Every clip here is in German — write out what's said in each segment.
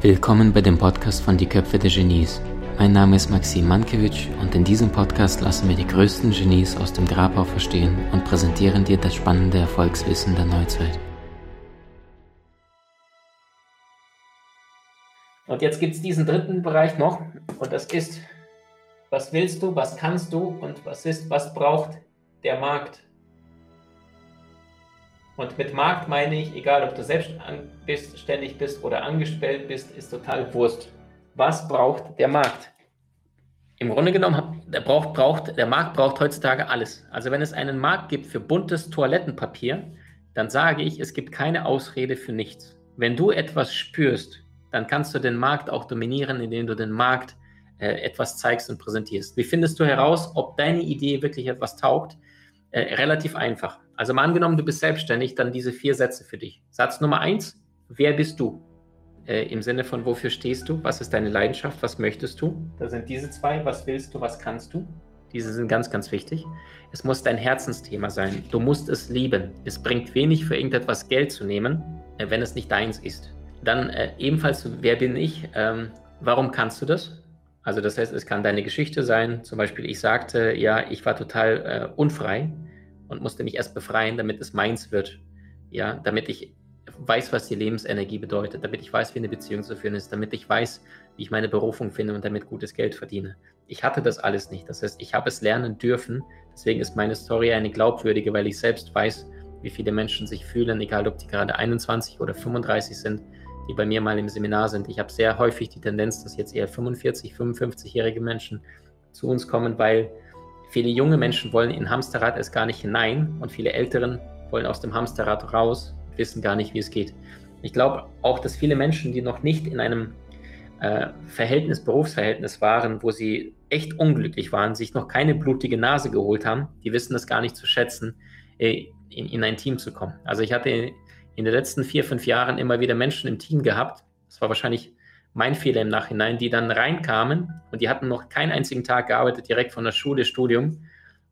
Willkommen bei dem Podcast von Die Köpfe der Genies. Mein Name ist Maxim Mankewitsch und in diesem Podcast lassen wir die größten Genies aus dem Grabau verstehen und präsentieren dir das spannende Erfolgswissen der Neuzeit. Und jetzt gibt es diesen dritten Bereich noch und das ist, was willst du, was kannst du und was ist, was braucht der Markt. Und mit Markt meine ich, egal ob du selbstständig bist oder angestellt bist, ist total Wurst. Was braucht der Markt? Im Grunde genommen, der, braucht, braucht, der Markt braucht heutzutage alles. Also wenn es einen Markt gibt für buntes Toilettenpapier, dann sage ich, es gibt keine Ausrede für nichts. Wenn du etwas spürst, dann kannst du den Markt auch dominieren, indem du den Markt äh, etwas zeigst und präsentierst. Wie findest du heraus, ob deine Idee wirklich etwas taugt? Äh, relativ einfach. Also mal angenommen, du bist selbstständig, dann diese vier Sätze für dich. Satz Nummer eins, wer bist du? Äh, Im Sinne von, wofür stehst du? Was ist deine Leidenschaft? Was möchtest du? Da sind diese zwei, was willst du, was kannst du? Diese sind ganz, ganz wichtig. Es muss dein Herzensthema sein. Du musst es lieben. Es bringt wenig für irgendetwas Geld zu nehmen, äh, wenn es nicht deins ist. Dann äh, ebenfalls, wer bin ich? Ähm, warum kannst du das? Also das heißt, es kann deine Geschichte sein. Zum Beispiel, ich sagte, ja, ich war total äh, unfrei und musste mich erst befreien, damit es meins wird. Ja, damit ich weiß, was die Lebensenergie bedeutet, damit ich weiß, wie eine Beziehung zu führen ist, damit ich weiß, wie ich meine Berufung finde und damit gutes Geld verdiene. Ich hatte das alles nicht. Das heißt, ich habe es lernen dürfen. Deswegen ist meine Story eine glaubwürdige, weil ich selbst weiß, wie viele Menschen sich fühlen, egal ob die gerade 21 oder 35 sind, die bei mir mal im Seminar sind. Ich habe sehr häufig die Tendenz, dass jetzt eher 45, 55-jährige Menschen zu uns kommen, weil viele junge Menschen wollen in Hamsterrad erst gar nicht hinein und viele Älteren wollen aus dem Hamsterrad raus, wissen gar nicht, wie es geht. Ich glaube auch, dass viele Menschen, die noch nicht in einem äh, Verhältnis, Berufsverhältnis waren, wo sie echt unglücklich waren, sich noch keine blutige Nase geholt haben, die wissen das gar nicht zu schätzen, äh, in, in ein Team zu kommen. Also ich hatte in den letzten vier, fünf Jahren immer wieder Menschen im Team gehabt. Das war wahrscheinlich mein Fehler im Nachhinein, die dann reinkamen und die hatten noch keinen einzigen Tag gearbeitet, direkt von der Schule, Studium.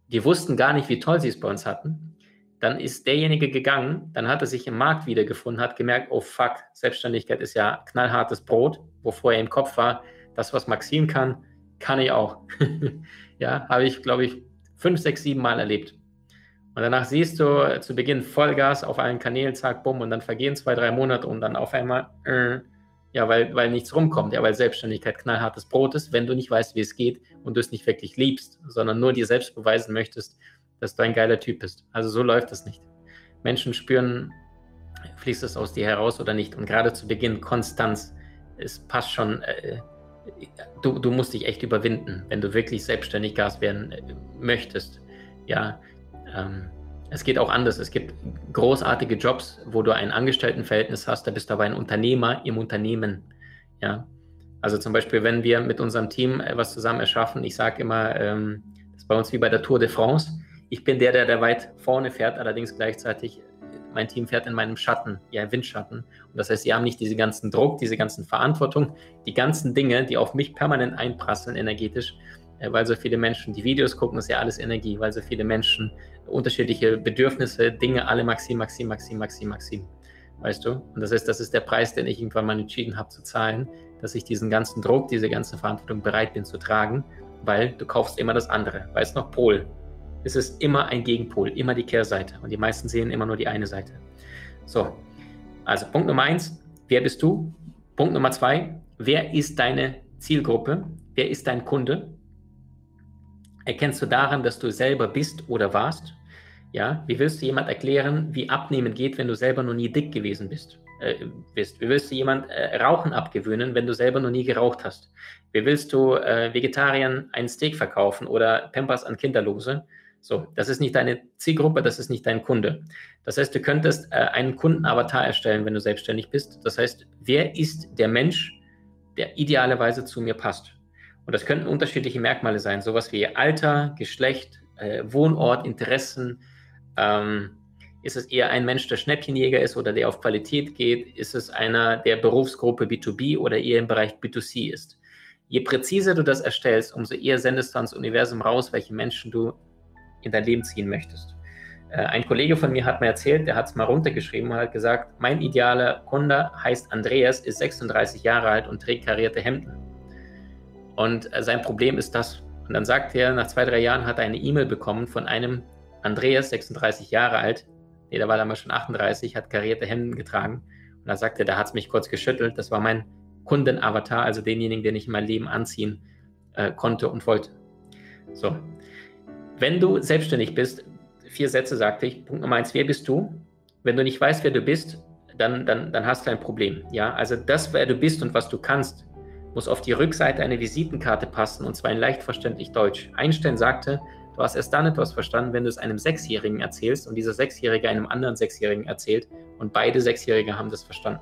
Die wussten gar nicht, wie toll sie es bei uns hatten. Dann ist derjenige gegangen, dann hat er sich im Markt wiedergefunden, hat gemerkt, oh fuck, Selbstständigkeit ist ja knallhartes Brot, wovor er im Kopf war, das, was Maxim kann, kann ich auch. ja, habe ich, glaube ich, fünf, sechs, sieben Mal erlebt. Und danach siehst du zu Beginn Vollgas auf allen Kanälen, zack, bumm, und dann vergehen zwei, drei Monate und dann auf einmal, äh, ja, weil, weil nichts rumkommt, ja, weil Selbstständigkeit knallhartes Brot ist, wenn du nicht weißt, wie es geht und du es nicht wirklich liebst, sondern nur dir selbst beweisen möchtest, dass du ein geiler Typ bist. Also so läuft es nicht. Menschen spüren, fließt es aus dir heraus oder nicht. Und gerade zu Beginn Konstanz, es passt schon, äh, du, du musst dich echt überwinden, wenn du wirklich selbstständig Gas werden äh, möchtest. Ja, ähm, es geht auch anders. Es gibt großartige Jobs, wo du ein Angestelltenverhältnis hast, da bist du aber ein Unternehmer im Unternehmen. Ja. Also zum Beispiel, wenn wir mit unserem Team etwas zusammen erschaffen, ich sage immer, ähm, das ist bei uns wie bei der Tour de France. Ich bin der, der, der weit vorne fährt, allerdings gleichzeitig mein Team fährt in meinem Schatten, ja, Windschatten. Und das heißt, sie haben nicht diesen ganzen Druck, diese ganzen Verantwortung, die ganzen Dinge, die auf mich permanent einprasseln energetisch, äh, weil so viele Menschen die Videos gucken, ist ja alles Energie, weil so viele Menschen unterschiedliche Bedürfnisse, Dinge, alle Maxim, Maxim, Maxim, Maxim, Maxim. Weißt du? Und das heißt, das ist der Preis, den ich irgendwann mal entschieden habe zu zahlen, dass ich diesen ganzen Druck, diese ganze Verantwortung bereit bin zu tragen, weil du kaufst immer das andere. Weißt noch, Pol. Es ist immer ein Gegenpol, immer die Kehrseite. Und die meisten sehen immer nur die eine Seite. So, also Punkt Nummer eins, wer bist du? Punkt Nummer zwei, wer ist deine Zielgruppe? Wer ist dein Kunde? Erkennst du daran, dass du selber bist oder warst? Ja, wie willst du jemand erklären, wie Abnehmen geht, wenn du selber noch nie dick gewesen bist? Äh, bist? Wie willst du jemand äh, Rauchen abgewöhnen, wenn du selber noch nie geraucht hast? Wie willst du äh, Vegetariern ein Steak verkaufen oder Pampers an Kinderlose? So, das ist nicht deine Zielgruppe, das ist nicht dein Kunde. Das heißt, du könntest äh, einen Kundenavatar erstellen, wenn du selbstständig bist. Das heißt, wer ist der Mensch, der idealerweise zu mir passt? Und das könnten unterschiedliche Merkmale sein, sowas wie Alter, Geschlecht, äh, Wohnort, Interessen. Ähm, ist es eher ein Mensch, der Schnäppchenjäger ist oder der auf Qualität geht? Ist es einer der Berufsgruppe B2B oder eher im Bereich B2C ist? Je präziser du das erstellst, umso eher sendest du ans Universum raus, welche Menschen du in dein Leben ziehen möchtest. Äh, ein Kollege von mir hat mir erzählt, der hat es mal runtergeschrieben und hat gesagt, mein idealer Kunde heißt Andreas, ist 36 Jahre alt und trägt karierte Hemden. Und äh, sein Problem ist das. Und dann sagt er, nach zwei, drei Jahren hat er eine E-Mail bekommen von einem Andreas, 36 Jahre alt. Nee, da war damals schon 38, hat karierte Hemden getragen. Und da sagt er, da hat es mich kurz geschüttelt. Das war mein Kundenavatar, also denjenigen, den ich in mein Leben anziehen äh, konnte und wollte. So. Wenn du selbstständig bist, vier Sätze sagte ich. Punkt Nummer eins, wer bist du? Wenn du nicht weißt, wer du bist, dann, dann, dann hast du ein Problem. Ja, also das, wer du bist und was du kannst, muss auf die Rückseite einer Visitenkarte passen und zwar in leicht verständlich Deutsch. Einstein sagte, du hast erst dann etwas verstanden, wenn du es einem Sechsjährigen erzählst und dieser Sechsjährige einem anderen Sechsjährigen erzählt und beide Sechsjährige haben das verstanden.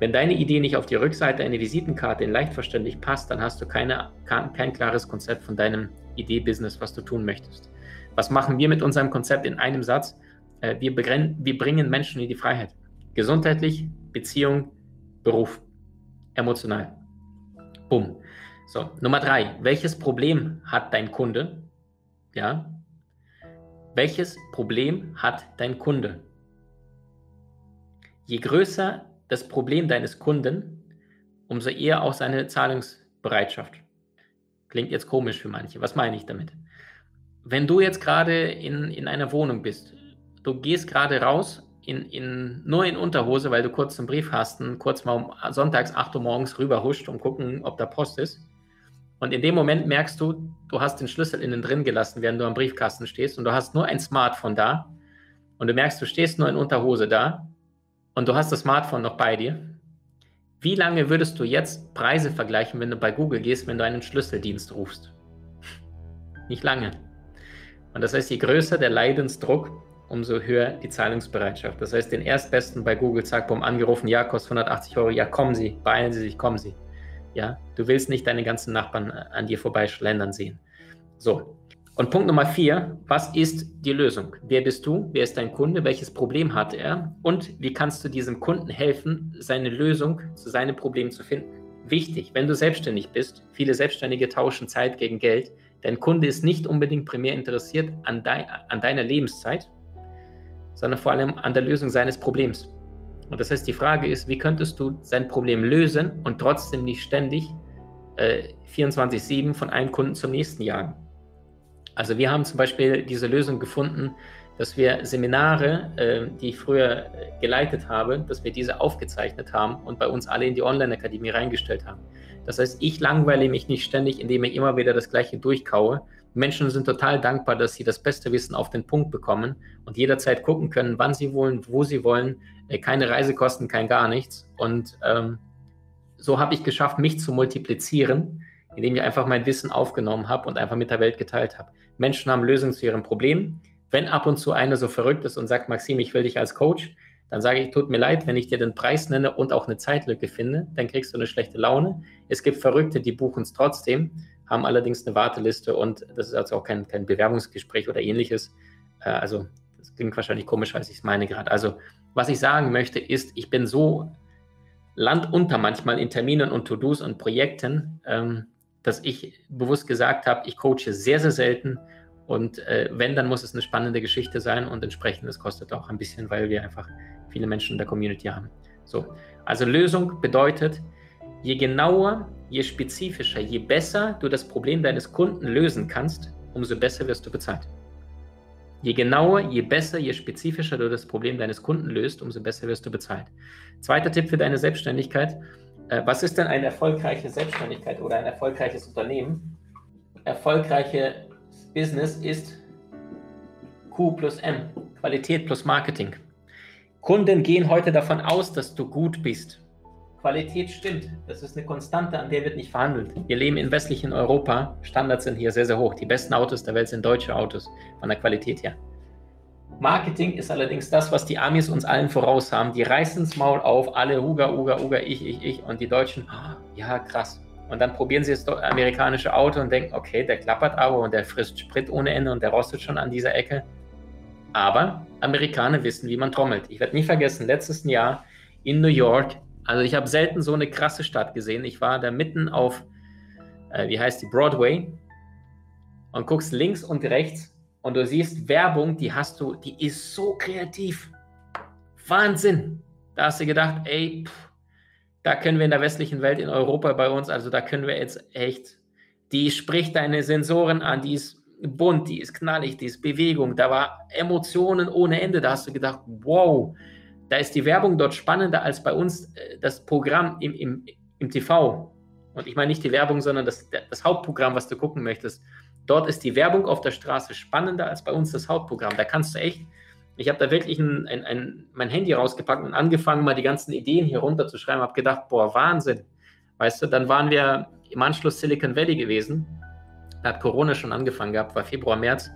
Wenn deine Idee nicht auf die Rückseite einer Visitenkarte in leicht verständlich passt, dann hast du keine, kein, kein klares Konzept von deinem Idee-Business, was du tun möchtest. Was machen wir mit unserem Konzept in einem Satz? Äh, wir, wir bringen Menschen in die Freiheit. Gesundheitlich, Beziehung, Beruf, emotional. Bumm. So, Nummer drei. Welches Problem hat dein Kunde? Ja. Welches Problem hat dein Kunde? Je größer das Problem deines Kunden, umso eher auch seine Zahlungsbereitschaft. Klingt jetzt komisch für manche. Was meine ich damit? wenn du jetzt gerade in, in einer Wohnung bist, du gehst gerade raus, in, in, nur in Unterhose, weil du kurz Brief hast, kurz mal um sonntags 8 Uhr morgens rüberhuscht und gucken, ob da Post ist. Und in dem Moment merkst du, du hast den Schlüssel innen drin gelassen, während du am Briefkasten stehst und du hast nur ein Smartphone da und du merkst, du stehst nur in Unterhose da und du hast das Smartphone noch bei dir. Wie lange würdest du jetzt Preise vergleichen, wenn du bei Google gehst, wenn du einen Schlüsseldienst rufst? Nicht lange. Und das heißt, je größer der Leidensdruck, umso höher die Zahlungsbereitschaft. Das heißt, den Erstbesten bei Google, zack, bumm, angerufen, ja, kostet 180 Euro, ja, kommen Sie, beeilen Sie sich, kommen Sie. Ja, du willst nicht deine ganzen Nachbarn äh, an dir vorbeischlendern sehen. So. Und Punkt Nummer vier, was ist die Lösung? Wer bist du? Wer ist dein Kunde? Welches Problem hat er? Und wie kannst du diesem Kunden helfen, seine Lösung zu seinem Problem zu finden? Wichtig, wenn du selbstständig bist, viele Selbstständige tauschen Zeit gegen Geld, Dein Kunde ist nicht unbedingt primär interessiert an, dein, an deiner Lebenszeit, sondern vor allem an der Lösung seines Problems. Und das heißt, die Frage ist, wie könntest du sein Problem lösen und trotzdem nicht ständig äh, 24-7 von einem Kunden zum nächsten jagen? Also wir haben zum Beispiel diese Lösung gefunden, dass wir Seminare, äh, die ich früher äh, geleitet habe, dass wir diese aufgezeichnet haben und bei uns alle in die Online-Akademie reingestellt haben. Das heißt, ich langweile mich nicht ständig, indem ich immer wieder das Gleiche durchkaue. Menschen sind total dankbar, dass sie das beste Wissen auf den Punkt bekommen und jederzeit gucken können, wann sie wollen, wo sie wollen. Äh, keine Reisekosten, kein gar nichts. Und ähm, so habe ich geschafft, mich zu multiplizieren, indem ich einfach mein Wissen aufgenommen habe und einfach mit der Welt geteilt habe. Menschen haben Lösungen zu ihren Problemen. Wenn ab und zu einer so verrückt ist und sagt, Maxim, ich will dich als Coach, dann sage ich, tut mir leid, wenn ich dir den Preis nenne und auch eine Zeitlücke finde, dann kriegst du eine schlechte Laune. Es gibt Verrückte, die buchen es trotzdem, haben allerdings eine Warteliste und das ist also auch kein, kein Bewerbungsgespräch oder ähnliches. Äh, also das klingt wahrscheinlich komisch, als ich es meine gerade. Also was ich sagen möchte ist, ich bin so landunter manchmal in Terminen und To-Dos und Projekten, ähm, dass ich bewusst gesagt habe, ich coache sehr, sehr selten und äh, wenn, dann muss es eine spannende Geschichte sein und entsprechend, das kostet auch ein bisschen, weil wir einfach viele Menschen in der Community haben. So, also Lösung bedeutet, je genauer, je spezifischer, je besser du das Problem deines Kunden lösen kannst, umso besser wirst du bezahlt. Je genauer, je besser, je spezifischer du das Problem deines Kunden löst, umso besser wirst du bezahlt. Zweiter Tipp für deine Selbstständigkeit. Äh, was ist denn eine erfolgreiche Selbstständigkeit oder ein erfolgreiches Unternehmen? Erfolgreiche Business ist Q plus M, Qualität plus Marketing. Kunden gehen heute davon aus, dass du gut bist. Qualität stimmt. Das ist eine Konstante, an der wird nicht verhandelt. Wir leben in westlichen Europa. Standards sind hier sehr, sehr hoch. Die besten Autos der Welt sind deutsche Autos von der Qualität her. Marketing ist allerdings das, was die Amis uns allen voraus haben. Die reißen das Maul auf, alle Uga, Uga, Uga, ich, ich, ich. Und die Deutschen, oh, ja, krass. Und dann probieren sie das amerikanische Auto und denken, okay, der klappert aber und der frisst Sprit ohne Ende und der rostet schon an dieser Ecke. Aber Amerikaner wissen, wie man trommelt. Ich werde nie vergessen, letztes Jahr in New York, also ich habe selten so eine krasse Stadt gesehen. Ich war da mitten auf, äh, wie heißt die, Broadway und guckst links und rechts und du siehst Werbung, die hast du, die ist so kreativ. Wahnsinn. Da hast du gedacht, ey, pff, da können wir in der westlichen Welt, in Europa bei uns, also da können wir jetzt echt, die spricht deine Sensoren an, die ist bunt, die ist knallig, die ist Bewegung, da war Emotionen ohne Ende, da hast du gedacht, wow, da ist die Werbung dort spannender als bei uns äh, das Programm im, im, im TV. Und ich meine nicht die Werbung, sondern das, das Hauptprogramm, was du gucken möchtest. Dort ist die Werbung auf der Straße spannender als bei uns das Hauptprogramm. Da kannst du echt ich habe da wirklich ein, ein, ein, mein Handy rausgepackt und angefangen, mal die ganzen Ideen hier runterzuschreiben. Habe gedacht, boah, Wahnsinn. Weißt du, dann waren wir im Anschluss Silicon Valley gewesen. Da hat Corona schon angefangen gehabt, war Februar, März.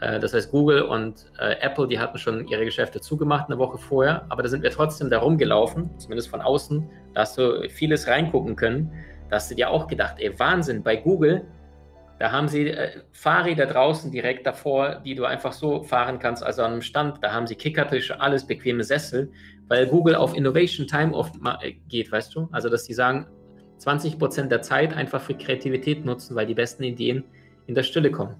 Äh, das heißt, Google und äh, Apple, die hatten schon ihre Geschäfte zugemacht eine Woche vorher. Aber da sind wir trotzdem da rumgelaufen, zumindest von außen. Da hast du vieles reingucken können. Da hast du dir auch gedacht, ey, Wahnsinn, bei Google da haben sie äh, Fahrräder draußen direkt davor, die du einfach so fahren kannst, also an einem Stand. Da haben sie Kickertische, alles bequeme Sessel, weil Google auf Innovation Time oft geht, weißt du? Also, dass die sagen, 20 Prozent der Zeit einfach für Kreativität nutzen, weil die besten Ideen in der Stille kommen.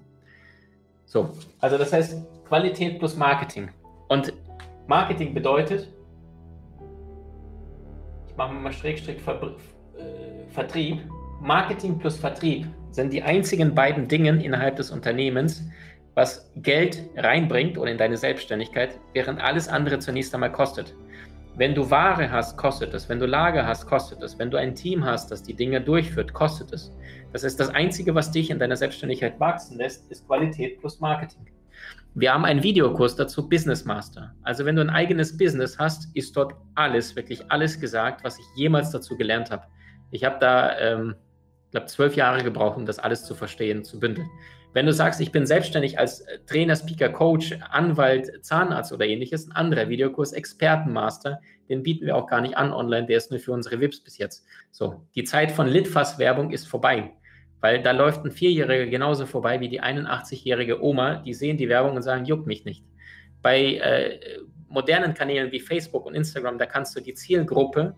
So, also das heißt Qualität plus Marketing. Und Marketing bedeutet, ich mache mal Schrägstrich äh, Vertrieb, Marketing plus Vertrieb sind die einzigen beiden Dinge innerhalb des Unternehmens, was Geld reinbringt oder in deine Selbstständigkeit, während alles andere zunächst einmal kostet. Wenn du Ware hast, kostet es. Wenn du Lager hast, kostet es. Wenn du ein Team hast, das die Dinge durchführt, kostet es. Das ist das Einzige, was dich in deiner Selbstständigkeit wachsen lässt, ist Qualität plus Marketing. Wir haben einen Videokurs dazu, Business Master. Also wenn du ein eigenes Business hast, ist dort alles, wirklich alles gesagt, was ich jemals dazu gelernt habe. Ich habe da ähm, glaube, zwölf Jahre gebraucht, um das alles zu verstehen, zu bündeln. Wenn du sagst, ich bin selbstständig als äh, Trainer, Speaker, Coach, Anwalt, Zahnarzt oder ähnliches, ein anderer Videokurs, Expertenmaster, den bieten wir auch gar nicht an online, der ist nur für unsere VIPs bis jetzt. So, die Zeit von Litfass-Werbung ist vorbei, weil da läuft ein Vierjähriger genauso vorbei wie die 81-jährige Oma, die sehen die Werbung und sagen, juckt mich nicht. Bei äh, modernen Kanälen wie Facebook und Instagram, da kannst du die Zielgruppe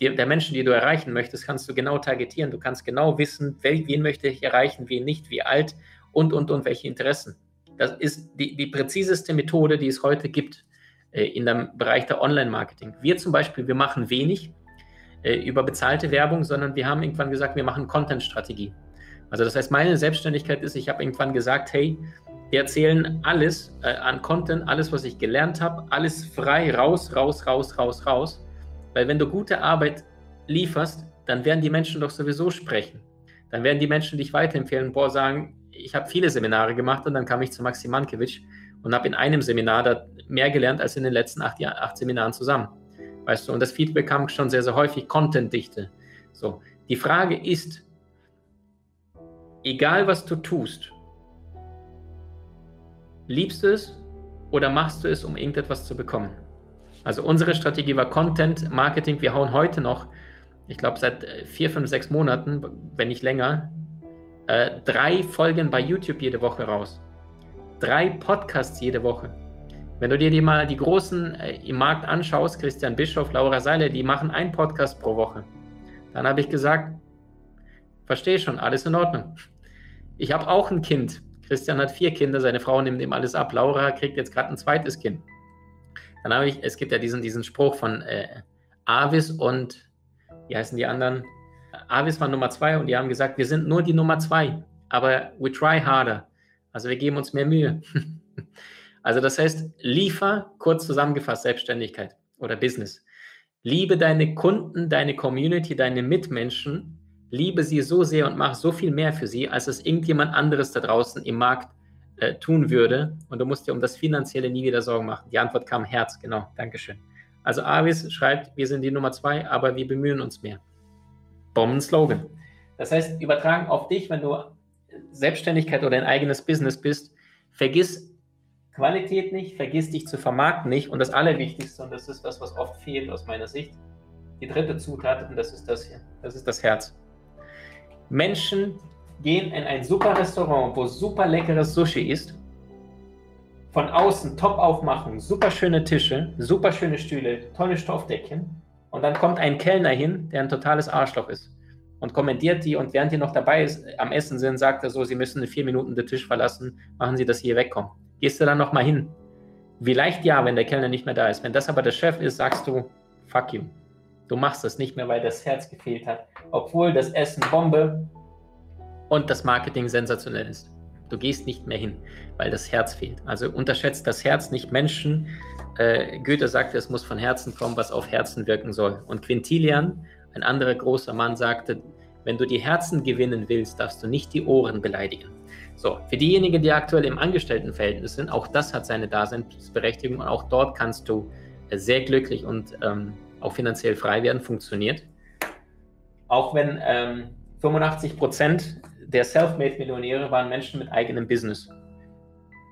die, der Menschen, die du erreichen möchtest, kannst du genau targetieren. Du kannst genau wissen, wen möchte ich erreichen, wen nicht, wie alt und, und, und welche Interessen. Das ist die, die präziseste Methode, die es heute gibt äh, in dem Bereich der Online-Marketing. Wir zum Beispiel, wir machen wenig äh, über bezahlte Werbung, sondern wir haben irgendwann gesagt, wir machen Content-Strategie. Also das heißt, meine Selbstständigkeit ist, ich habe irgendwann gesagt, hey, wir erzählen alles äh, an Content, alles, was ich gelernt habe, alles frei raus, raus, raus, raus, raus. Weil wenn du gute Arbeit lieferst, dann werden die Menschen doch sowieso sprechen. Dann werden die Menschen dich weiterempfehlen, boah, sagen, ich habe viele Seminare gemacht und dann kam ich zu Maxim Mankiewicz und habe in einem Seminar da mehr gelernt als in den letzten acht, acht Seminaren zusammen. Weißt du, und das Feedback kam schon sehr, sehr häufig, Contentdichte. So, die Frage ist, egal was du tust, liebst du es oder machst du es, um irgendetwas zu bekommen? Also unsere Strategie war Content Marketing. Wir hauen heute noch, ich glaube seit äh, vier, fünf, sechs Monaten, wenn nicht länger, äh, drei Folgen bei YouTube jede Woche raus. Drei Podcasts jede Woche. Wenn du dir die mal die großen äh, im Markt anschaust, Christian Bischof, Laura Seiler, die machen einen Podcast pro Woche. Dann habe ich gesagt, verstehe schon, alles in Ordnung. Ich habe auch ein Kind. Christian hat vier Kinder, seine Frau nimmt ihm alles ab. Laura kriegt jetzt gerade ein zweites Kind. Dann habe ich, es gibt ja diesen, diesen Spruch von äh, Avis und, wie heißen die anderen? Avis war Nummer zwei und die haben gesagt, wir sind nur die Nummer zwei, aber we try harder. Also wir geben uns mehr Mühe. also das heißt, liefer, kurz zusammengefasst, Selbstständigkeit oder Business. Liebe deine Kunden, deine Community, deine Mitmenschen, liebe sie so sehr und mach so viel mehr für sie, als es irgendjemand anderes da draußen im Markt äh, tun würde und du musst dir um das Finanzielle nie wieder Sorgen machen. Die Antwort kam Herz, genau, Dankeschön. Also Avis schreibt, wir sind die Nummer zwei, aber wir bemühen uns mehr. Bomben-Slogan. Das heißt, übertragen auf dich, wenn du Selbstständigkeit oder ein eigenes Business bist, vergiss Qualität nicht, vergiss dich zu vermarkten nicht und das Allerwichtigste, und das ist das, was oft fehlt aus meiner Sicht, die dritte Zutat, und das ist das hier, das ist das Herz. Menschen gehen in ein super Restaurant, wo super leckeres Sushi ist, von außen top aufmachen, super schöne Tische, super schöne Stühle, tolle Stoffdeckchen und dann kommt ein Kellner hin, der ein totales Arschloch ist. und kommentiert die und während ihr noch dabei ist, am Essen sind, sagt er so, Sie müssen in vier Minuten den Tisch verlassen, machen Sie, dass Sie hier wegkommen. Gehst du dann nochmal hin? Vielleicht ja, wenn der Kellner nicht mehr da ist. Wenn das aber der Chef ist, sagst du, fuck you. Du machst das nicht mehr, weil das Herz gefehlt hat. Obwohl das Essen Bombe und das Marketing sensationell ist. Du gehst nicht mehr hin, weil das Herz fehlt. Also unterschätzt das Herz nicht Menschen. Äh, Goethe sagte, es muss von Herzen kommen, was auf Herzen wirken soll. Und Quintilian, ein anderer großer Mann, sagte, wenn du die Herzen gewinnen willst, darfst du nicht die Ohren beleidigen. So, für diejenigen, die aktuell im Angestelltenverhältnis sind, auch das hat seine Daseinsberechtigung und auch dort kannst du äh, sehr glücklich und ähm, auch finanziell frei werden, funktioniert. Auch wenn ähm, 85 Prozent der Selfmade-Millionäre waren Menschen mit eigenem Business.